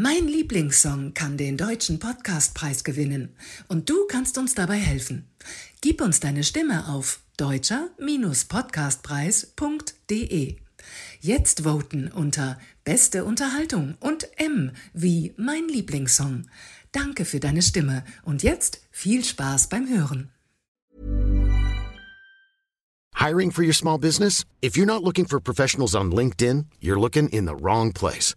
Mein Lieblingssong kann den deutschen Podcastpreis gewinnen und du kannst uns dabei helfen. Gib uns deine Stimme auf deutscher-podcastpreis.de. Jetzt voten unter Beste Unterhaltung und M wie mein Lieblingssong. Danke für deine Stimme und jetzt viel Spaß beim Hören. Hiring for your small business? If you're not looking for professionals on LinkedIn, you're looking in the wrong place.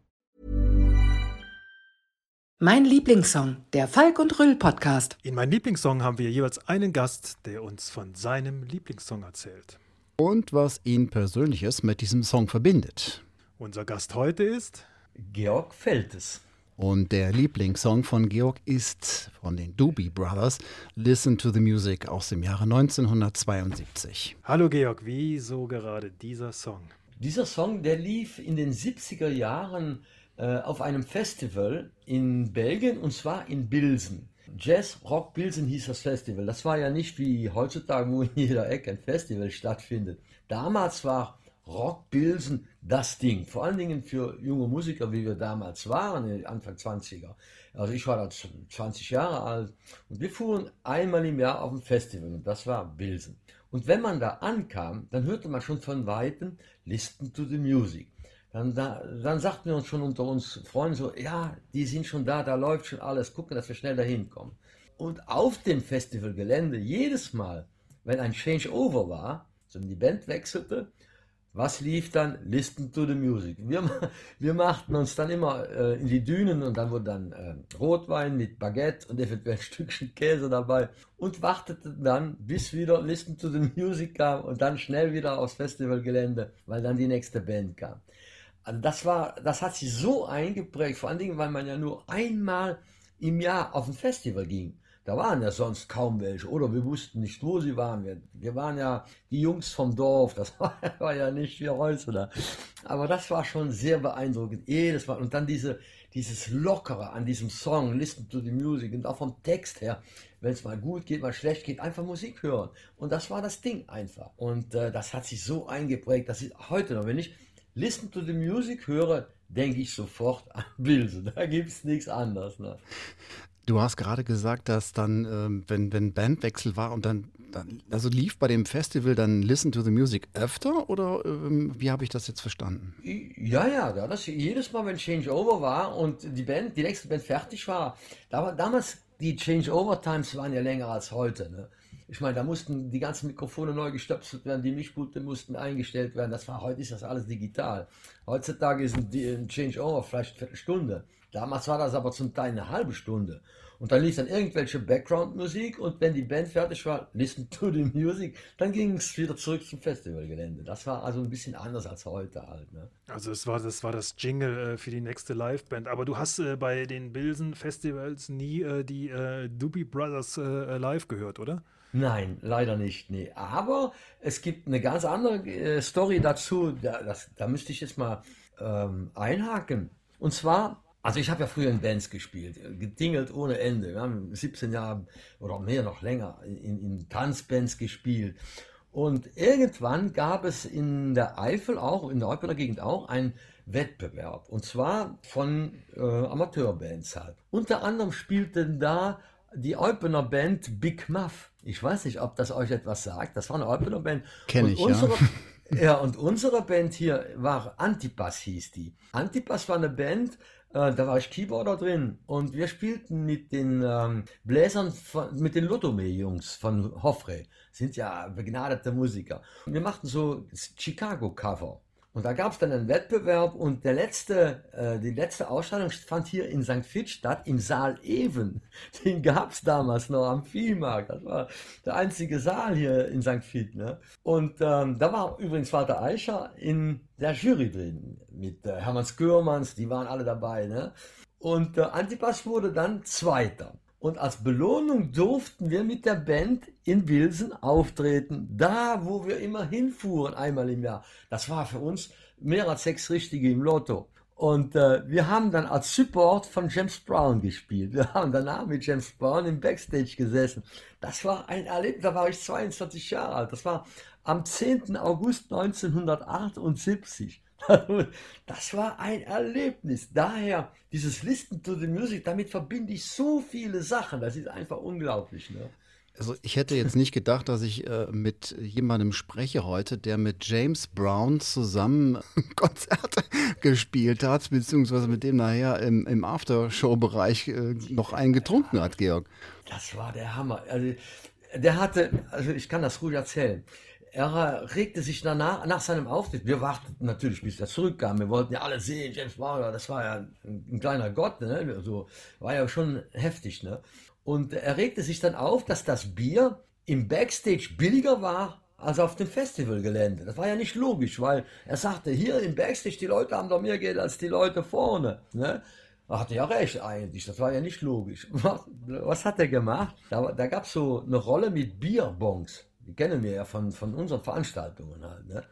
Mein Lieblingssong, der Falk und Rüll Podcast. In meinem Lieblingssong haben wir jeweils einen Gast, der uns von seinem Lieblingssong erzählt. Und was ihn Persönliches mit diesem Song verbindet. Unser Gast heute ist Georg Feltes. Und der Lieblingssong von Georg ist von den Doobie Brothers Listen to the Music aus dem Jahre 1972. Hallo Georg, wieso gerade dieser Song? Dieser Song, der lief in den 70er Jahren äh, auf einem Festival in Belgien und zwar in Bilsen. Jazz Rock Bilsen hieß das Festival. Das war ja nicht wie heutzutage, wo in jeder Ecke ein Festival stattfindet. Damals war Rock Bilsen das Ding. Vor allen Dingen für junge Musiker, wie wir damals waren, Anfang 20er. Also ich war da 20 Jahre alt und wir fuhren einmal im Jahr auf ein Festival und das war Bilsen. Und wenn man da ankam, dann hörte man schon von Weitem Listen to the Music dann, da, dann sagten wir uns schon unter uns Freunden so, ja, die sind schon da, da läuft schon alles, gucken, dass wir schnell dahin kommen. Und auf dem Festivalgelände, jedes Mal, wenn ein Changeover war, so die Band wechselte, was lief dann? Listen to the Music. Wir, wir machten uns dann immer äh, in die Dünen und dann wurde dann äh, Rotwein mit Baguette und eventuell ein Stückchen Käse dabei und warteten dann, bis wieder Listen to the Music kam und dann schnell wieder aufs Festivalgelände, weil dann die nächste Band kam. Also das war, das hat sich so eingeprägt, vor allen Dingen, weil man ja nur einmal im Jahr auf ein Festival ging. Da waren ja sonst kaum welche oder wir wussten nicht, wo sie waren. Wir, wir waren ja die Jungs vom Dorf, das war, war ja nicht wie heute. Da. Aber das war schon sehr beeindruckend, jedes Mal. Und dann diese, dieses Lockere an diesem Song, Listen to the Music und auch vom Text her, wenn es mal gut geht, mal schlecht geht, einfach Musik hören. Und das war das Ding einfach. Und äh, das hat sich so eingeprägt, dass ich heute noch, wenn ich Listen to the Music höre, denke ich sofort an Bilse. Da gibt es nichts anderes. Ne? Du hast gerade gesagt, dass dann, ähm, wenn, wenn Bandwechsel war und dann, dann, also lief bei dem Festival dann Listen to the Music öfter oder ähm, wie habe ich das jetzt verstanden? Ja, ja, das, jedes Mal, wenn Changeover war und die Band, die nächste Band fertig war, da war damals, die Changeover-Times waren ja länger als heute. Ne? Ich meine, da mussten die ganzen Mikrofone neu gestöpselt werden, die Mischpulte mussten eingestellt werden. Das war, heute ist das alles digital. Heutzutage ist ein, Changeover vielleicht eine Viertelstunde. Damals war das aber zum Teil eine halbe Stunde. Und dann lief dann irgendwelche Background-Musik und wenn die Band fertig war, listen to the music, dann ging es wieder zurück zum Festivalgelände. Das war also ein bisschen anders als heute halt. Ne? Also es war, das war das Jingle äh, für die nächste Liveband. Aber du hast äh, bei den Bilsen-Festivals nie äh, die äh, Doobie Brothers äh, live gehört, oder? Nein, leider nicht. Nee. Aber es gibt eine ganz andere äh, Story dazu. Da, das, da müsste ich jetzt mal ähm, einhaken. Und zwar, also ich habe ja früher in Bands gespielt, gedingelt ohne Ende. Wir haben 17 Jahre oder mehr noch länger in, in Tanzbands gespielt. Und irgendwann gab es in der Eifel auch, in der Eupener Gegend auch, einen Wettbewerb. Und zwar von äh, Amateurbands halt. Unter anderem spielten da die Eupener Band Big Muff. Ich weiß nicht, ob das euch etwas sagt. Das war eine Eupener Band. Kenne ich, unsere, ja. ja. und unsere Band hier war Antipas, hieß die. Antipas war eine Band, äh, da war ich Keyboarder drin und wir spielten mit den ähm, Bläsern, von, mit den Lotome-Jungs von Hoffre. Sind ja begnadete Musiker. Und wir machten so Chicago-Cover. Und da gab es dann einen Wettbewerb und der letzte, äh, die letzte Ausstellung fand hier in St. Vith statt, im Saal Even. Den gab es damals noch am Viehmarkt. Das war der einzige Saal hier in St. Vith. Ne? Und ähm, da war übrigens Walter Eicher in der Jury drin, mit äh, Hermann Skürmanns, die waren alle dabei. Ne? Und äh, Antipas wurde dann Zweiter. Und als Belohnung durften wir mit der Band in Bilsen auftreten, da wo wir immer hinfuhren, einmal im Jahr. Das war für uns mehr als sechs Richtige im Lotto. Und äh, wir haben dann als Support von James Brown gespielt. Wir haben danach mit James Brown im Backstage gesessen. Das war ein Erlebnis, da war ich 22 Jahre alt. Das war am 10. August 1978. Das war ein Erlebnis. Daher dieses Listen to the Music, damit verbinde ich so viele Sachen. Das ist einfach unglaublich. Ne? Also ich hätte jetzt nicht gedacht, dass ich äh, mit jemandem spreche heute, der mit James Brown zusammen Konzerte gespielt hat, beziehungsweise mit dem nachher im, im Aftershow-Bereich äh, noch einen getrunken hat, Georg. Das war der Hammer. Also, der hatte, also ich kann das ruhig erzählen er regte sich danach, nach seinem Auftritt, wir warteten natürlich, bis er zurückkam, wir wollten ja alle sehen, James Brown, das war ja ein, ein kleiner Gott, ne? also, war ja schon heftig. Ne? Und er regte sich dann auf, dass das Bier im Backstage billiger war als auf dem Festivalgelände. Das war ja nicht logisch, weil er sagte, hier im Backstage, die Leute haben doch mehr Geld als die Leute vorne. Ne? Er hatte ja recht eigentlich, das war ja nicht logisch. Was hat er gemacht? Da, da gab es so eine Rolle mit Bierbons die kennen wir ja von, von unseren Veranstaltungen halt. Ne?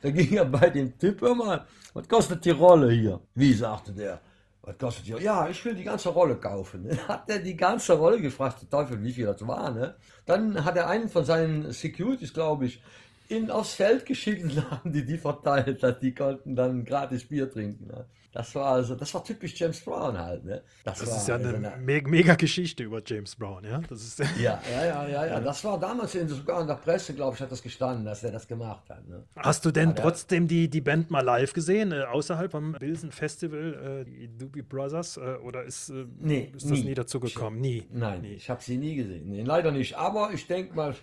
Da ging er bei dem Typ immer, was kostet die Rolle hier? Wie sagte der? Was kostet die? Ja, ich will die ganze Rolle kaufen. Dann hat er die ganze Rolle gefragt, der Teufel, wie viel das war. Ne? Dann hat er einen von seinen Securities, glaube ich, in, aufs Feld geschickt und haben die die verteilt, dass die konnten dann gratis Bier trinken. Ne? Das war also, das war typisch James Brown halt. Ne? Das, das war, ist ja eine, eine me mega Geschichte über James Brown, ja? Das ist ja, ja, ja, ja, ja. Das war damals in, sogar in der Presse, glaube ich, hat das gestanden, dass er das gemacht hat. Ne? Hast du denn ja, trotzdem die, die Band mal live gesehen, äh, außerhalb vom Bilsen Festival, äh, die Doobie Brothers, äh, oder ist, äh, nee, ist das nie, nie dazu gekommen? nie. Nein, nie. ich habe sie nie gesehen. Nee, leider nicht. Aber ich denke mal,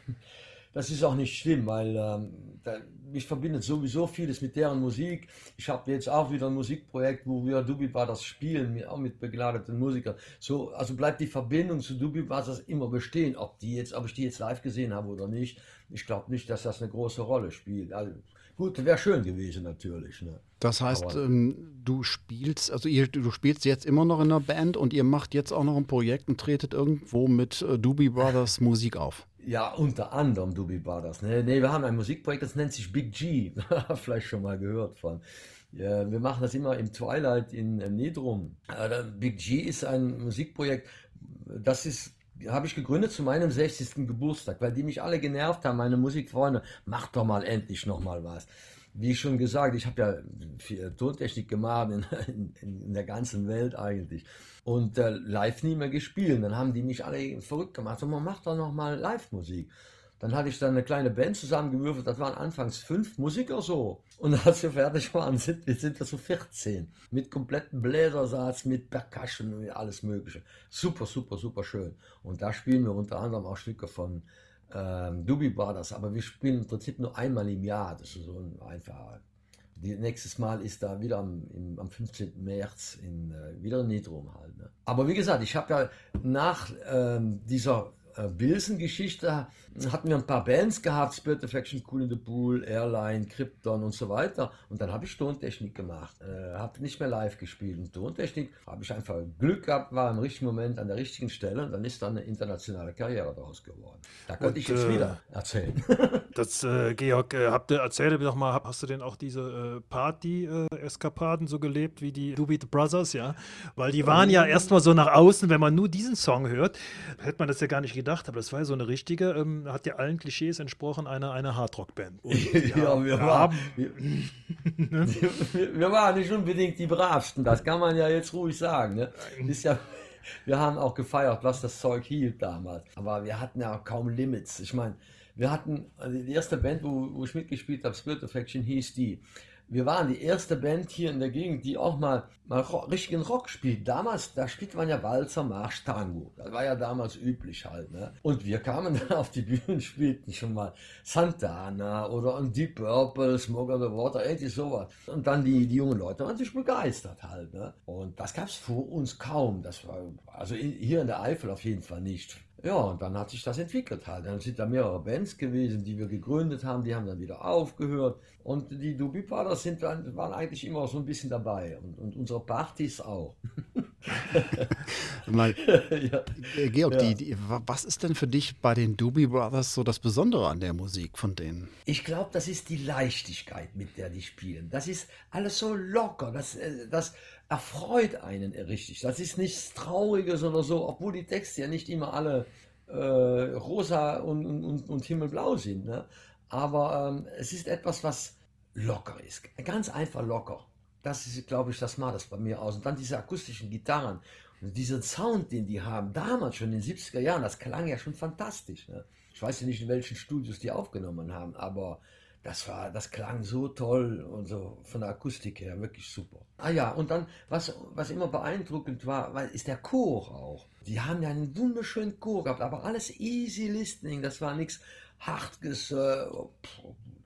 das ist auch nicht schlimm, weil ähm, da, mich verbindet sowieso vieles mit deren Musik. Ich habe jetzt auch wieder ein Musikprojekt, wo wir Dubi Brothers spielen, auch mit begleiteten Musikern. So, also bleibt die Verbindung zu Dubi Brothers immer bestehen, ob die jetzt, ob ich die jetzt live gesehen habe oder nicht. Ich glaube nicht, dass das eine große Rolle spielt. Also, gut, wäre schön gewesen natürlich. Ne? Das heißt, ähm, du spielst, also ihr, du spielst jetzt immer noch in einer Band und ihr macht jetzt auch noch ein Projekt und tretet irgendwo mit äh, Doobie Brothers Musik auf. Ja, unter anderem Dubi Brothers. Ne, nee, wir haben ein Musikprojekt, das nennt sich Big G. Vielleicht schon mal gehört von. Ja, wir machen das immer im Twilight in Nedrum. Big G ist ein Musikprojekt, das ist habe ich gegründet zu meinem 60. Geburtstag, weil die mich alle genervt haben, meine Musikfreunde. Mach doch mal endlich noch mal was. Wie schon gesagt, ich habe ja viel Tontechnik gemacht in, in, in der ganzen Welt eigentlich und äh, live nie mehr gespielt. Dann haben die mich alle verrückt gemacht. So, man macht doch noch mal Live-Musik. Dann hatte ich dann eine kleine Band zusammengewürfelt. Das waren anfangs fünf Musiker so. Und als wir fertig waren, sind wir, sind so 14. Mit kompletten Bläsersatz, mit Percussion und alles Mögliche. Super, super, super schön. Und da spielen wir unter anderem auch Stücke von ähm, Doobie Brothers. Aber wir spielen im Prinzip nur einmal im Jahr. Das ist so ein einfacher die, nächstes Mal ist da wieder am, im, am 15. März in, äh, wieder in Nidrum halt. Ne? Aber wie gesagt, ich habe ja nach ähm, dieser äh, Bilsen-Geschichte hatten wir ein paar Bands gehabt, Spirit Affection, Cool in the Pool, Airline, Krypton und so weiter. Und dann habe ich Tontechnik gemacht, äh, habe nicht mehr live gespielt. Und Tontechnik habe ich einfach Glück gehabt, war im richtigen Moment an der richtigen Stelle und dann ist dann eine internationale Karriere daraus geworden. Da konnte und, ich jetzt äh, wieder erzählen. Das, äh, Georg, äh, habt ihr, erzähl mir doch mal, hast du denn auch diese äh, Party-Eskapaden so gelebt wie die Doobie Brothers, ja? Weil die waren ja erstmal so nach außen, wenn man nur diesen Song hört, hätte man das ja gar nicht gedacht, aber das war ja so eine richtige, ähm, hat ja allen Klischees entsprochen, eine, eine Hardrock-Band. ja, wir, waren, wir, wir, wir, waren nicht unbedingt die bravsten, das kann man ja jetzt ruhig sagen. Ne? Ist ja, wir haben auch gefeiert, was das Zeug hielt damals. Aber wir hatten ja kaum Limits. Ich meine, wir hatten, also die erste Band, wo, wo ich mitgespielt habe, Spirit Affection, hieß die wir waren die erste Band hier in der Gegend, die auch mal, mal richtigen Rock spielt. Damals, da spielt man ja Walzer, Marsch, Tango. Das war ja damals üblich halt. Ne? Und wir kamen dann auf die Bühne, spielten schon mal Santana oder Deep Purple, Smoke on the Water, irgendwie sowas. Und dann die, die jungen Leute waren sich begeistert halt. Ne? Und das gab es vor uns kaum. Das war, also in, hier in der Eifel auf jeden Fall nicht. Ja, und dann hat sich das entwickelt halt. Dann sind da mehrere Bands gewesen, die wir gegründet haben, die haben dann wieder aufgehört. Und die Doobie Brothers sind dann, waren eigentlich immer so ein bisschen dabei. Und, und unsere Partys auch. Mal, ja. Äh, Georg, ja. Die, die, was ist denn für dich bei den Doobie Brothers so das Besondere an der Musik von denen? Ich glaube, das ist die Leichtigkeit, mit der die spielen. Das ist alles so locker. Das, äh, das erfreut einen richtig. Das ist nichts Trauriges oder so, obwohl die Texte ja nicht immer alle äh, rosa und, und, und, himmelblau sind. Ne? Aber ähm, es ist etwas, was locker ist. Ganz einfach locker. Das ist, glaube ich, das macht das bei mir aus. Und dann diese akustischen Gitarren und diesen Sound, den die haben, damals schon in den 70er Jahren, das klang ja schon fantastisch. Ne? Ich weiß ja nicht, in welchen Studios die aufgenommen haben, aber das war, das klang so toll und so von der Akustik her wirklich super. Ah ja, und dann, was, was immer beeindruckend war, ist der Chor auch. Die haben ja einen wunderschönen Chor gehabt, aber alles easy listening, das war nichts hartes, äh,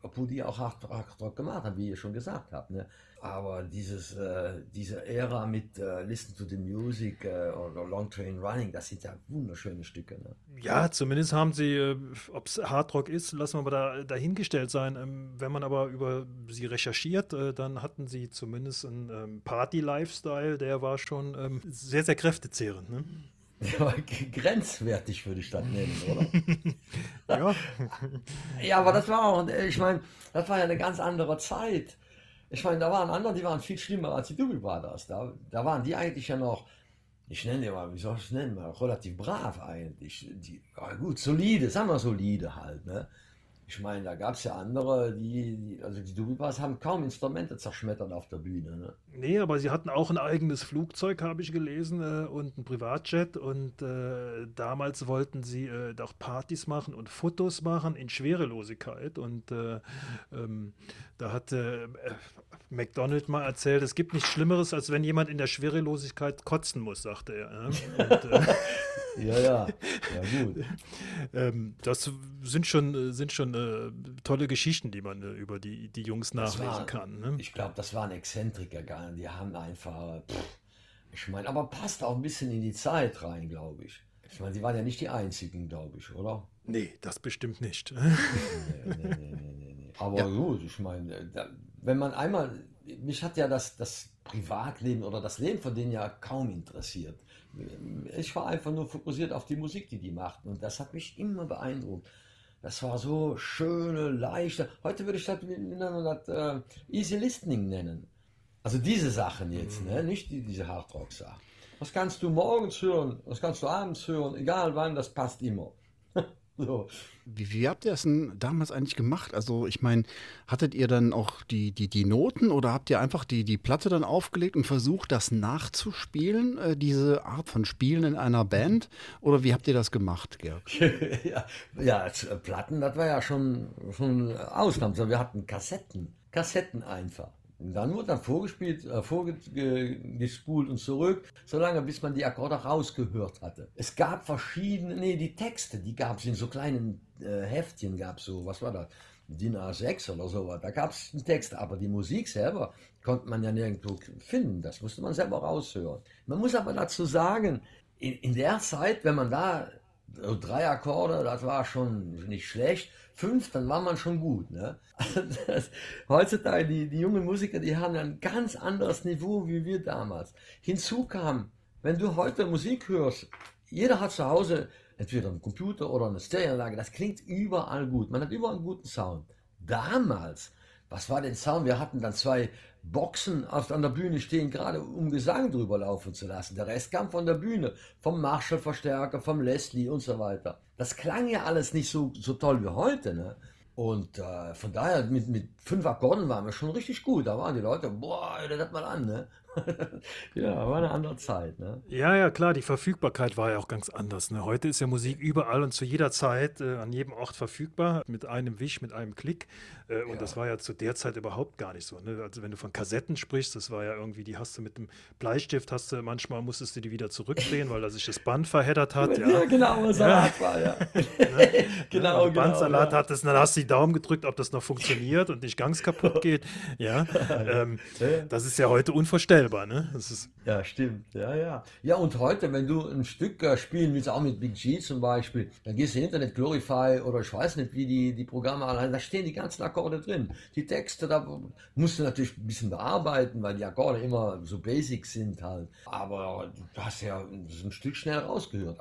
obwohl die auch hart, hart gemacht haben, wie ihr schon gesagt habt. Ne? Aber dieses, äh, diese Ära mit äh, Listen to the Music äh, oder Long Train Running, das sind ja wunderschöne Stücke. Ne? Ja, zumindest haben sie, äh, ob es Hardrock ist, lassen wir mal da, dahingestellt sein. Ähm, wenn man aber über sie recherchiert, äh, dann hatten sie zumindest einen ähm, Party-Lifestyle, der war schon ähm, sehr, sehr kräftezehrend. Ne? Ja, grenzwertig würde ich das nennen, oder? ja. ja, aber das war auch, ich meine, das war ja eine ganz andere Zeit. Ich meine, da waren andere, die waren viel schlimmer als die Doobie Brothers. Da, da waren die eigentlich ja noch, ich nenne die mal, wie soll ich es nennen, relativ brav eigentlich. Die, gut, solide, sagen wir solide halt. Ne? Ich meine, da gab es ja andere, die, die also die Dubibas haben kaum Instrumente zerschmettert auf der Bühne. Ne? Nee, aber sie hatten auch ein eigenes Flugzeug, habe ich gelesen, äh, und ein Privatjet. Und äh, damals wollten sie äh, auch Partys machen und Fotos machen in Schwerelosigkeit. Und äh, ähm, da hat äh, McDonald mal erzählt, es gibt nichts Schlimmeres, als wenn jemand in der Schwerelosigkeit kotzen muss, sagte er. Ne? Und, äh, ja, ja, ja gut. ähm, das sind schon, sind schon äh, tolle Geschichten, die man äh, über die, die Jungs nachlesen war, kann. Ne? Ich glaube, das waren Exzentriker, gar die haben einfach, pff, ich meine, aber passt auch ein bisschen in die Zeit rein, glaube ich. Ich meine, sie waren ja nicht die einzigen, glaube ich, oder? Nee, das bestimmt nicht. nee, nee, nee, nee, nee. Aber ja. gut, ich meine, wenn man einmal, mich hat ja das, das Privatleben oder das Leben von denen ja kaum interessiert. Ich war einfach nur fokussiert auf die Musik, die die machten und das hat mich immer beeindruckt. Das war so schöne, leichte. Heute würde ich das, das äh, Easy Listening nennen. Also diese Sachen jetzt, mhm. ne? nicht die, diese Hardrock-Sachen. Was kannst du morgens hören, was kannst du abends hören, egal wann, das passt immer. So. Wie, wie, habt ihr das denn damals eigentlich gemacht? Also ich meine, hattet ihr dann auch die, die, die Noten oder habt ihr einfach die, die Platte dann aufgelegt und versucht, das nachzuspielen, äh, diese Art von Spielen in einer Band? Oder wie habt ihr das gemacht, Georg? ja, ja, äh, Platten, das war ja schon, schon Ausnahme. Wir hatten Kassetten, Kassetten einfach. Und dann wurde dann vorgespielt, äh, vorgespult und zurück, solange bis man die Akkorde rausgehört hatte. Es gab verschiedene, nee, die Texte, die gab es in so kleinen äh, Heftchen, gab es so, was war das? DIN A6 oder sowas. Da gab es einen Text, aber die Musik selber konnte man ja nirgendwo finden. Das musste man selber raushören. Man muss aber dazu sagen, in, in der Zeit, wenn man da so drei Akkorde, das war schon nicht schlecht. Fünf, dann war man schon gut. Ne? Das, heutzutage, die, die jungen Musiker, die haben ein ganz anderes Niveau wie wir damals. Hinzu kam, wenn du heute Musik hörst, jeder hat zu Hause entweder einen Computer oder eine Stereoanlage, das klingt überall gut. Man hat überall einen guten Sound. Damals, was war denn Sound? Wir hatten dann zwei Boxen auf, an der Bühne stehen, gerade um Gesang drüber laufen zu lassen. Der Rest kam von der Bühne, vom Marshall-Verstärker, vom Leslie und so weiter. Das klang ja alles nicht so, so toll wie heute. Ne? Und äh, von daher, mit, mit fünf Akkorden waren wir schon richtig gut. Da waren die Leute, boah, das mal an, ne? ja, war eine andere Zeit, ne? Ja, ja, klar, die Verfügbarkeit war ja auch ganz anders. Ne? Heute ist ja Musik überall und zu jeder Zeit äh, an jedem Ort verfügbar, mit einem Wisch, mit einem Klick. Äh, und ja. das war ja zu der Zeit überhaupt gar nicht so. Ne? Also wenn du von Kassetten sprichst, das war ja irgendwie, die hast du mit dem Bleistift, hast du, manchmal musstest du die wieder zurückdrehen, weil da sich das Band verheddert hat. Ja, ja genau, Salat ja. war, ja. ne? genau, ja, genau. Bandsalat ja. hattest, dann hast du die Daumen gedrückt, ob das noch funktioniert und nicht ganz kaputt geht. Ja, ähm, das ist ja heute unvorstellbar selber, ne? Das ist ja, stimmt. Ja, ja. Ja, und heute, wenn du ein Stück äh, spielen willst, auch mit Big G zum Beispiel, dann gehst du in Internet Glorify oder ich weiß nicht, wie die, die Programme allein, da stehen die ganzen Akkorde drin. Die Texte, da musst du natürlich ein bisschen bearbeiten, weil die Akkorde immer so basic sind halt. Aber du hast ja ein Stück schnell rausgehört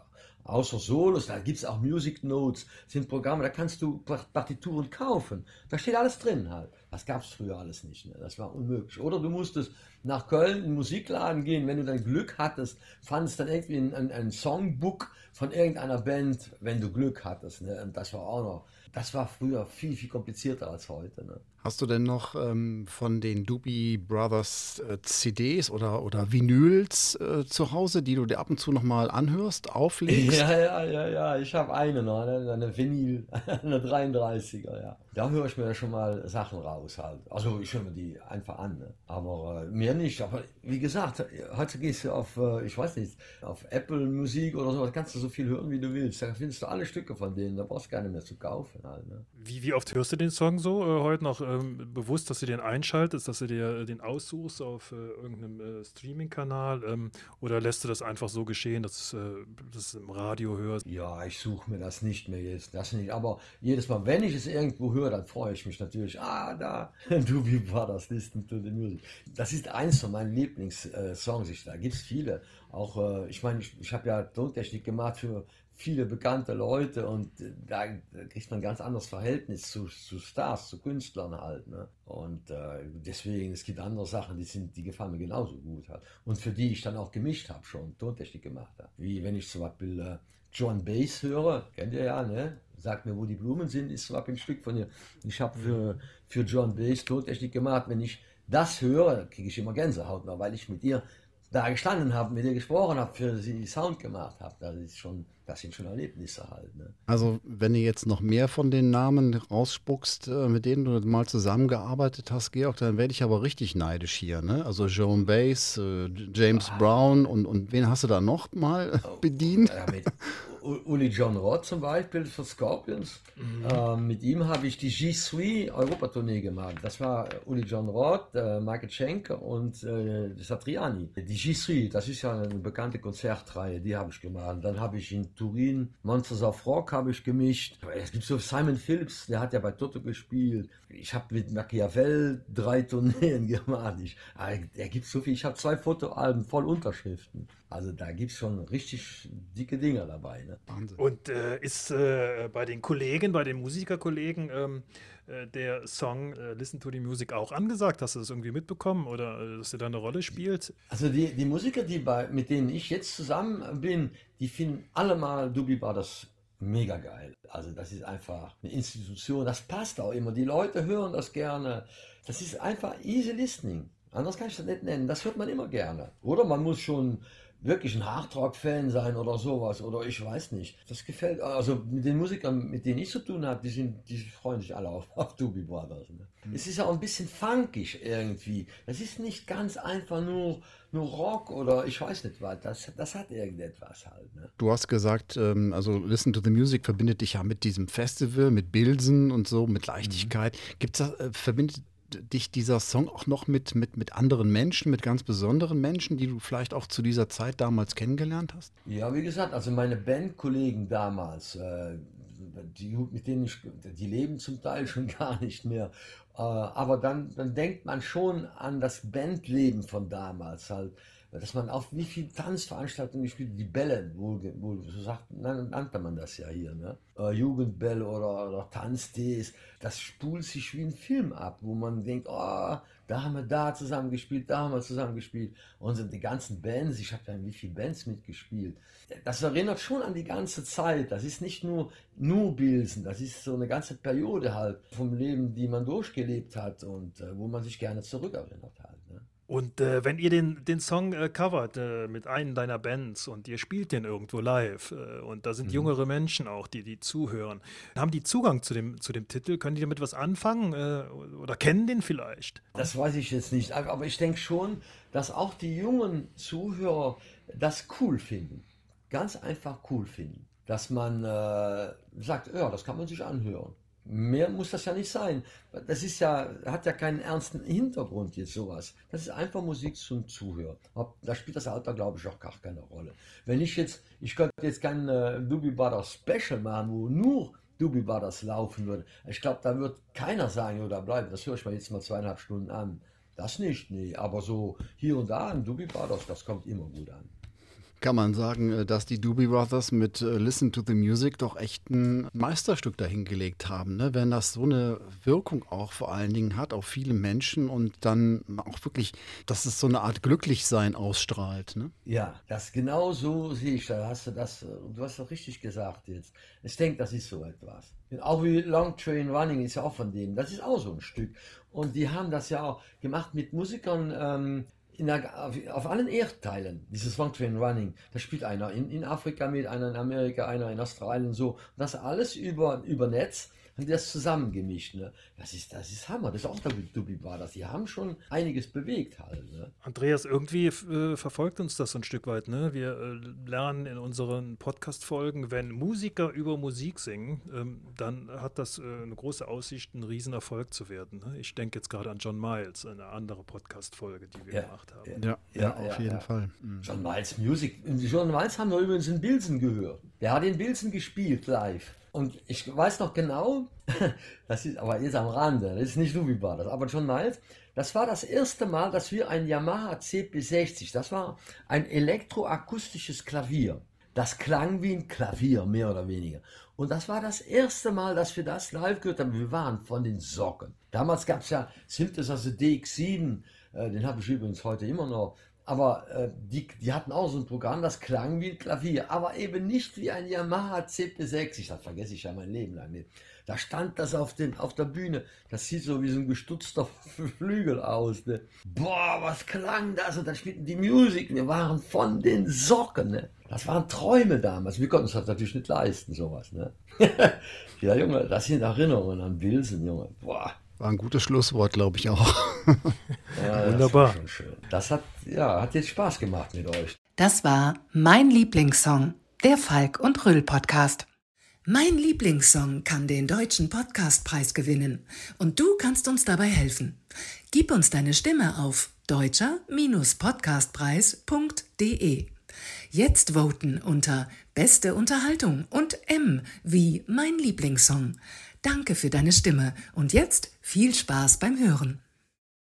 außer Solos, da gibt es auch Music Notes, sind Programme, da kannst du Partituren kaufen. Da steht alles drin halt. Das gab es früher alles nicht. Ne? Das war unmöglich. Oder du musstest nach Köln in den Musikladen gehen, wenn du dann Glück hattest, fandest dann irgendwie ein, ein, ein Songbook von irgendeiner Band, wenn du Glück hattest. Ne? Und das war auch noch, das war früher viel, viel komplizierter als heute. Ne? Hast du denn noch ähm, von den Doobie Brothers äh, CDs oder, oder Vinyls äh, zu Hause, die du dir ab und zu nochmal anhörst, auflegst? Ja, ja, ja, ja. Ich habe eine noch, eine, eine Vinyl, eine 33er, ja. Da höre ich mir schon mal Sachen raus halt. Also ich höre mir die einfach an. Ne? Aber äh, mehr nicht. Aber wie gesagt, heute gehst du auf, äh, ich weiß nicht, auf Apple Musik oder so, da kannst du so viel hören, wie du willst. Da findest du alle Stücke von denen, da brauchst du keine mehr zu kaufen halt. Ne? Wie, wie oft hörst du den Song so äh, heute noch? ähm, bewusst, dass du den einschaltest, dass du dir den aussuchst auf äh, irgendeinem äh, Streaming-Kanal ähm, oder lässt du das einfach so geschehen, dass du äh, es im Radio hörst? Ja, ich suche mir das nicht mehr jetzt, das nicht. Aber jedes Mal, wenn ich es irgendwo höre, dann freue ich mich natürlich. Ah, da, du, wie war das? Listen to the Music. Das ist eins von meinen Lieblingssongs. Da gibt es viele. Auch, äh, ich meine, ich, ich habe ja Tontechnik gemacht für viele bekannte Leute und äh, da, kriegt man ein ganz anderes Verhältnis zu, zu Stars, zu Künstlern halt. Ne? Und äh, deswegen, es gibt andere Sachen, die, sind, die gefallen mir genauso gut halt. Und für die ich dann auch gemischt habe, schon Tontechnik gemacht habe. Wie wenn ich zum Beispiel John Bass höre, kennt ihr ja, ne? Sag mir, wo die Blumen sind, ist Beispiel ein Stück von ihr. Ich habe für, für John Bass Tontechnik gemacht. Wenn ich das höre, kriege ich immer Gänsehaut, noch, weil ich mit ihr da gestanden habe, mit ihr gesprochen habe, für sie Sound gemacht habe. Das ist schon das sind schon Erlebnisse halt. Ne? Also wenn du jetzt noch mehr von den Namen rausspuckst, äh, mit denen du mal zusammengearbeitet hast, Georg, dann werde ich aber richtig neidisch hier. Ne? Also Joan Bass, äh, James ah. Brown und, und wen hast du da noch mal oh, bedient? Ja, mit Uli John Roth zum Beispiel für Scorpions. Mhm. Äh, mit ihm habe ich die G3 Europatournee gemacht. Das war Uli John Roth, äh, Michael Schenker und äh, Satriani. Die G3, das ist ja eine bekannte Konzertreihe, die habe ich gemacht. Dann habe ich in Turin. Monsters of Rock habe ich gemischt. Es gibt so Simon Phillips, der hat ja bei Toto gespielt. Ich habe mit Machiavel drei Tourneen gemacht. Ich, ah, er gibt so viel. Ich habe zwei Fotoalben voll Unterschriften. Also da gibt es schon richtig dicke Dinger dabei. Ne? Und äh, ist äh, bei den Kollegen, bei den Musikerkollegen, ähm, äh, der Song äh, Listen to the Music auch angesagt? Hast du das irgendwie mitbekommen oder äh, dass er da eine Rolle spielt? Also die, die Musiker, die bei, mit denen ich jetzt zusammen bin, die finden alle mal Dubi das mega geil. Also das ist einfach eine Institution, das passt auch immer. Die Leute hören das gerne. Das ist einfach easy listening. Anders kann ich das nicht nennen. Das hört man immer gerne. Oder man muss schon wirklich ein Hardrock-Fan sein oder sowas oder ich weiß nicht. Das gefällt, also mit den Musikern, mit denen ich zu tun habe, die sind, die freuen sich alle auf, auf Doobie Brothers. Ne? Mhm. Es ist ja auch ein bisschen funkig irgendwie. Das ist nicht ganz einfach nur, nur Rock oder ich weiß nicht was. Das, das hat irgendetwas halt. Ne? Du hast gesagt, ähm, also Listen to the Music verbindet dich ja mit diesem Festival, mit Bilsen und so, mit Leichtigkeit. Mhm. Gibt's da, äh, verbindet dich dieser Song auch noch mit, mit, mit anderen Menschen, mit ganz besonderen Menschen, die du vielleicht auch zu dieser Zeit damals kennengelernt hast? Ja, wie gesagt, also meine Bandkollegen damals, äh, die, mit denen ich, die leben zum Teil schon gar nicht mehr. Äh, aber dann, dann denkt man schon an das Bandleben von damals halt dass man auf wie viele Tanzveranstaltungen gespielt, die Bälle, wohl, wohl so sagt, nannte man das ja hier, ne? Äh, Jugendbälle oder, oder Tanztees, das spult sich wie ein Film ab, wo man denkt, oh, da haben wir da zusammen gespielt, da haben wir zusammen gespielt. Und die ganzen Bands, ich habe ja wie viele Bands mitgespielt. Das erinnert schon an die ganze Zeit. Das ist nicht nur, nur Bilsen, das ist so eine ganze Periode halt vom Leben, die man durchgelebt hat und äh, wo man sich gerne zurückerinnert hat. Ne? Und äh, wenn ihr den, den Song äh, covert äh, mit einem deiner Bands und ihr spielt den irgendwo live äh, und da sind mhm. jüngere Menschen auch, die die zuhören, haben die Zugang zu dem, zu dem Titel? Können die damit was anfangen äh, oder kennen den vielleicht? Das weiß ich jetzt nicht, aber ich denke schon, dass auch die jungen Zuhörer das cool finden. Ganz einfach cool finden. Dass man äh, sagt, ja, das kann man sich anhören. Mehr muss das ja nicht sein. Das ist ja, hat ja keinen ernsten Hintergrund jetzt sowas. Das ist einfach Musik zum Zuhören. Da spielt das Alter, glaube ich, auch gar keine Rolle. Wenn ich jetzt, ich könnte jetzt kein äh, Doobie Brothers Special machen, wo nur Doobie Brothers laufen würde. Ich glaube, da wird keiner sagen, oder bleiben, das höre ich mir jetzt mal zweieinhalb Stunden an. Das nicht, nee. Aber so hier und da ein Doobie Brothers, das kommt immer gut an kann man sagen, äh, dass die Doobie Brothers mit äh, Listen to the Music doch echt ein Meisterstück dahingelegt haben. Ne? Wenn das so eine Wirkung auch vor allen Dingen hat auf viele Menschen und dann auch wirklich, dass es so eine Art Glücklichsein ausstrahlt. Ne? Ja, das genau so sehe ich. Da hast du das, äh, du hast doch richtig gesagt jetzt. Ich denke, das ist so etwas. Auch wie Long Train Running ist ja auch von dem. Das ist auch so ein Stück. Und die haben das ja auch gemacht mit Musikern, ähm, der, auf, auf, allen Erdteilen, dieses One Train Running, da spielt einer in, in Afrika mit, einer in Amerika, einer in Australien, so. Das alles über, über Netz haben die das zusammengemischt. Ne? Das, ist, das ist Hammer. Das ist auch der Dubi war das. Die haben schon einiges bewegt halt. Ne? Andreas, irgendwie äh, verfolgt uns das so ein Stück weit. Ne? Wir äh, lernen in unseren Podcast-Folgen, wenn Musiker über Musik singen, ähm, dann hat das äh, eine große Aussicht, ein Riesenerfolg zu werden. Ne? Ich denke jetzt gerade an John Miles, eine andere Podcast-Folge, die wir ja, gemacht haben. Ja, ja, ja auf jeden Fall. Mhm. John Miles Music. John Miles haben wir übrigens in Bilsen gehört. Der hat in Bilsen gespielt live. Und ich weiß noch genau, das ist aber jetzt am Rande, das ist nicht so wie war das, aber schon Miles, das war das erste Mal, dass wir ein Yamaha CP60, das war ein elektroakustisches Klavier. Das klang wie ein Klavier, mehr oder weniger. Und das war das erste Mal, dass wir das live gehört haben. Wir waren von den Socken. Damals gab es ja Synthesizer DX7, äh, den habe ich übrigens heute immer noch. Aber äh, die, die hatten auch so ein Programm, das klang wie ein Klavier, aber eben nicht wie ein Yamaha CP6. Das vergesse ich ja mein Leben lang nicht. Da stand das auf, den, auf der Bühne. Das sieht so wie so ein gestutzter Flügel aus. Ne? Boah, was klang das? Und da spielten die Musik. Wir waren von den Socken. Ne? Das waren Träume damals. Wir konnten uns das natürlich nicht leisten, sowas. Ne? ja, Junge, das sind Erinnerungen an Wilson, Junge. Boah. War ein gutes Schlusswort, glaube ich auch. ja, Wunderbar. Das, das hat, ja, hat jetzt Spaß gemacht mit euch. Das war mein Lieblingssong, der Falk und Rüll Podcast. Mein Lieblingssong kann den deutschen Podcastpreis gewinnen und du kannst uns dabei helfen. Gib uns deine Stimme auf deutscher-podcastpreis.de. Jetzt voten unter Beste Unterhaltung und M wie mein Lieblingssong. Danke für deine Stimme und jetzt viel Spaß beim Hören.